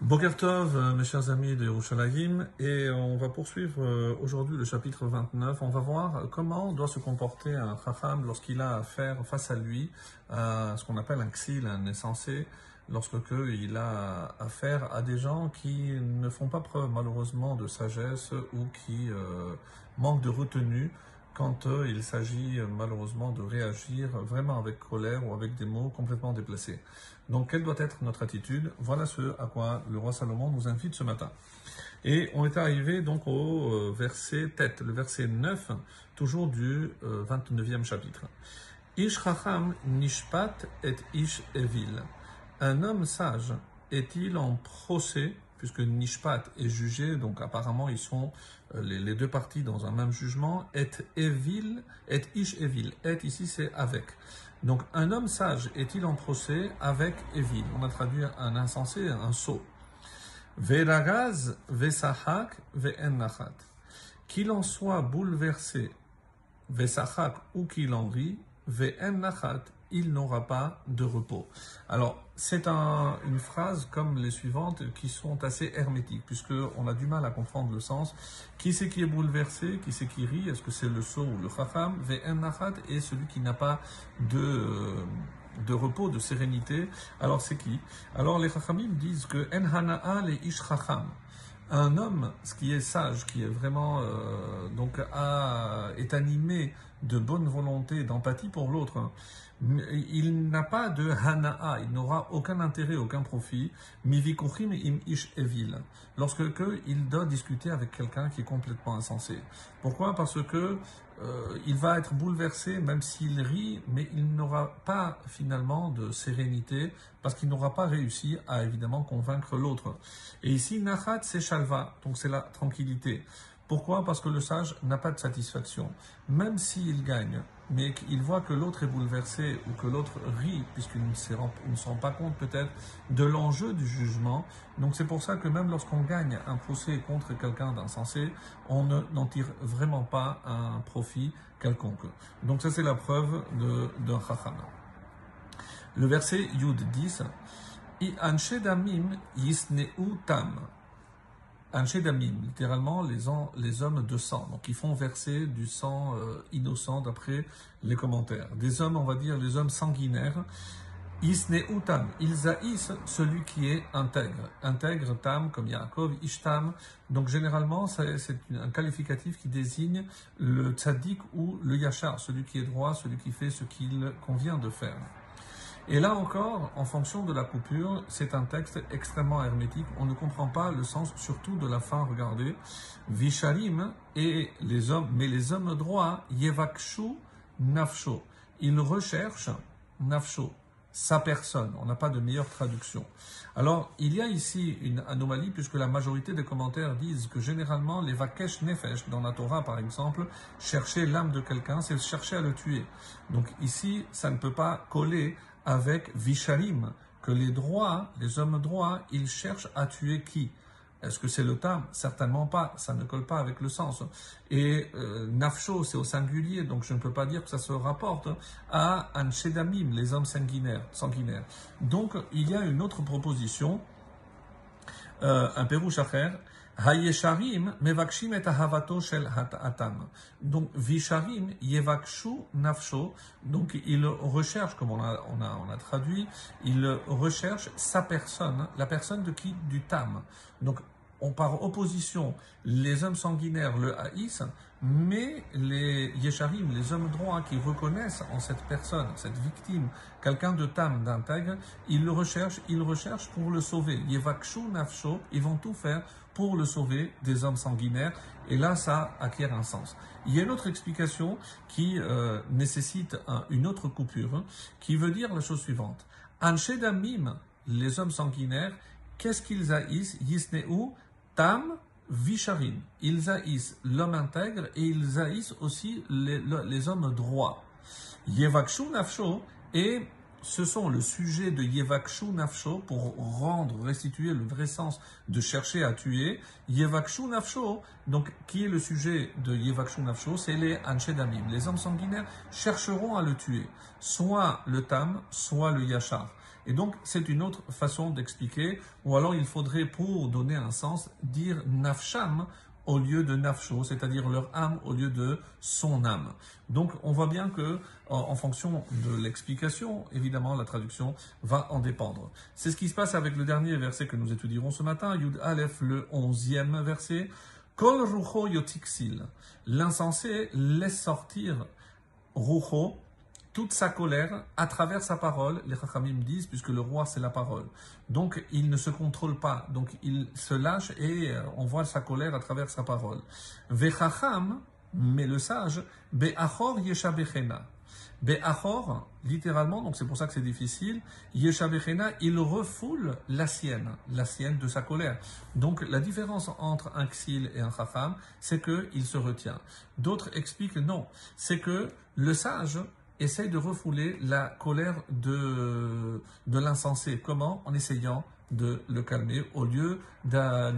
Bokertov, euh, mes chers amis de Yerushalayim, et on va poursuivre euh, aujourd'hui le chapitre 29. On va voir comment doit se comporter un chacham lorsqu'il a affaire face à lui à ce qu'on appelle un xil, un insensé, lorsque il a affaire à des gens qui ne font pas preuve malheureusement de sagesse ou qui euh, manquent de retenue quand euh, il s'agit euh, malheureusement de réagir vraiment avec colère ou avec des mots complètement déplacés. Donc quelle doit être notre attitude? Voilà ce à quoi le roi Salomon nous invite ce matin. Et on est arrivé donc au euh, verset tête, le verset 9, toujours du 29e chapitre. Ish chacham nishpat et ish evil. Un homme sage est-il en procès puisque Nishpat est jugé, donc apparemment ils sont euh, les, deux parties dans un même jugement, et evil, et ish evil, et ici c'est avec. Donc un homme sage est-il en procès avec evil? On a traduit un insensé, un sot. Veragaz, vesahak, ve'ennachat. Qu'il en soit bouleversé, vesahak, ou qu'il en rit, ve'ennachat, il n'aura pas de repos. Alors, c'est une phrase comme les suivantes qui sont assez hermétiques, puisqu'on a du mal à comprendre le sens. Qui c'est qui est bouleversé? Qui c'est qui rit? Est-ce que c'est le saut ou le chacham et celui qui n'a pas de, de repos, de sérénité. Alors, c'est qui? Alors, les chachamim disent que en les ish un homme, ce qui est sage, qui est vraiment euh, donc est animé de bonne volonté, d'empathie pour l'autre. Il n'a pas de hana'a, il n'aura aucun intérêt, aucun profit, mivikuchim im ish evil, lorsque il doit discuter avec quelqu'un qui est complètement insensé. Pourquoi? Parce que euh, il va être bouleversé, même s'il rit, mais il n'aura pas finalement de sérénité, parce qu'il n'aura pas réussi à évidemment convaincre l'autre. Et ici, nachat c'est shalva, donc c'est la tranquillité. Pourquoi? Parce que le sage n'a pas de satisfaction. Même s'il gagne, mais qu'il voit que l'autre est bouleversé ou que l'autre rit, puisqu'il ne, se rend pas compte peut-être de l'enjeu du jugement. Donc c'est pour ça que même lorsqu'on gagne un procès contre quelqu'un d'insensé, on n'en tire vraiment pas un profit quelconque. Donc ça c'est la preuve d'un chacham. Le verset Yud 10, I yisneu tam. Damim, littéralement les, hommes de sang, donc ils font verser du sang euh, innocent d'après les commentaires. Des hommes, on va dire les hommes sanguinaires, Isneutam, ils haïssent celui qui est intègre. Intègre, tam, comme Yaakov, Ishtam. Donc généralement, c'est un qualificatif qui désigne le tzaddik ou le yachar, celui qui est droit, celui qui fait ce qu'il convient de faire. Et là encore, en fonction de la coupure, c'est un texte extrêmement hermétique. On ne comprend pas le sens, surtout de la fin. Regardez, Visharim et les hommes, mais les hommes droits, Yevakshu Nafsho. Ils recherchent Nafsho, sa personne. On n'a pas de meilleure traduction. Alors, il y a ici une anomalie puisque la majorité des commentaires disent que généralement les vakesh nefesh dans la Torah par exemple, chercher l'âme de quelqu'un, c'est chercher à le tuer. Donc ici, ça ne peut pas coller avec Visharim, que les droits, les hommes droits, ils cherchent à tuer qui? Est-ce que c'est le tam? Certainement pas, ça ne colle pas avec le sens. Et euh, Nafsho, c'est au singulier, donc je ne peux pas dire que ça se rapporte à Anshedamim, les hommes sanguinaires. sanguinaires. Donc il y a une autre proposition, euh, un Pérouchacher, Hayesharim mevakshim et ahavato shel hatam. Donc visharim yevakshu nafsho. Donc il recherche, comme on a traduit, il recherche sa personne, la personne de qui Du tam. Donc on par opposition, les hommes sanguinaires le haïssent, mais les yesharim, les hommes droits qui reconnaissent en cette personne, cette victime, quelqu'un de tam, d'intègre, ils le recherchent, ils recherchent pour le sauver. Yevakshu nafsho, ils vont tout faire pour le sauver des hommes sanguinaires, et là ça acquiert un sens. Il y a une autre explication qui euh, nécessite une autre coupure, qui veut dire la chose suivante. Anshedamim, les hommes sanguinaires, qu'est-ce qu'ils haïssent? Yisneu Tam Visharim. Ils haïssent l'homme intègre et ils haïssent aussi les, hommes droits. Yevakshu Nafsho et ce sont le sujet de Yevakshu Nafsho pour rendre, restituer le vrai sens de chercher à tuer. Yevakshu Nafsho, donc qui est le sujet de Yevakshu Nafsho C'est les Anshedamim. Les hommes sanguinaires chercheront à le tuer, soit le Tam, soit le Yachar. Et donc, c'est une autre façon d'expliquer. Ou alors, il faudrait, pour donner un sens, dire nafsham au lieu de nafsho, c'est-à-dire leur âme au lieu de son âme. Donc on voit bien que en, fonction de l'explication, évidemment la traduction va en dépendre. C'est ce qui se passe avec le dernier verset que nous étudierons ce matin, Yud Aleph, le onzième verset. Kol rucho yotiksil. L'insensé laisse sortir rucho, toute sa colère à travers sa parole, les Chachamim disent, puisque le roi c'est la parole. Donc il ne se contrôle pas, donc il se lâche et euh, on voit sa colère à travers sa parole. Vechacham, mais le sage, be'achor yeshabechena. Be'achor, littéralement, donc c'est pour ça que c'est difficile, yeshabechena, il refoule la sienne, la sienne de sa colère. Donc la différence entre un xil et un chacham, c'est qu'il se retient. D'autres expliquent non, c'est que le sage, essaye de refouler la colère de, de l'insensé. Comment? En essayant de le calmer au lieu d'un